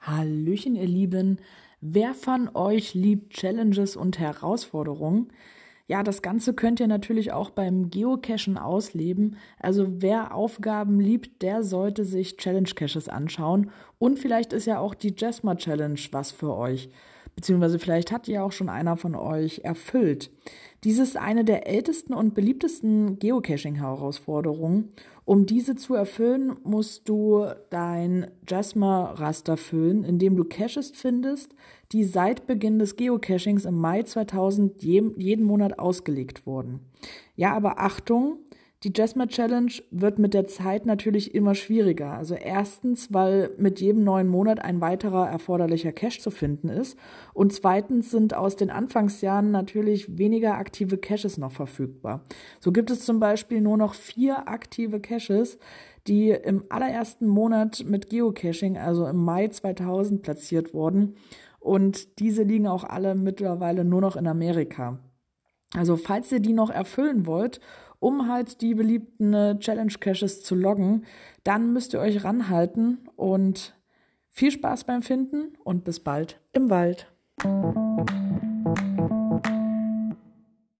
Hallöchen, ihr Lieben. Wer von euch liebt Challenges und Herausforderungen? Ja, das Ganze könnt ihr natürlich auch beim Geocachen ausleben. Also wer Aufgaben liebt, der sollte sich Challenge Caches anschauen. Und vielleicht ist ja auch die Jasma Challenge was für euch. Beziehungsweise vielleicht hat ja auch schon einer von euch erfüllt. Dies ist eine der ältesten und beliebtesten Geocaching-Herausforderungen. Um diese zu erfüllen, musst du dein Jasma-Raster füllen, indem du Caches findest, die seit Beginn des Geocachings im Mai 2000 jeden Monat ausgelegt wurden. Ja, aber Achtung, die Jasma Challenge wird mit der Zeit natürlich immer schwieriger. Also erstens, weil mit jedem neuen Monat ein weiterer erforderlicher Cache zu finden ist. Und zweitens sind aus den Anfangsjahren natürlich weniger aktive Caches noch verfügbar. So gibt es zum Beispiel nur noch vier aktive Caches, die im allerersten Monat mit Geocaching, also im Mai 2000, platziert wurden. Und diese liegen auch alle mittlerweile nur noch in Amerika. Also falls ihr die noch erfüllen wollt um halt die beliebten äh, Challenge Caches zu loggen, dann müsst ihr euch ranhalten und viel Spaß beim Finden und bis bald im Wald.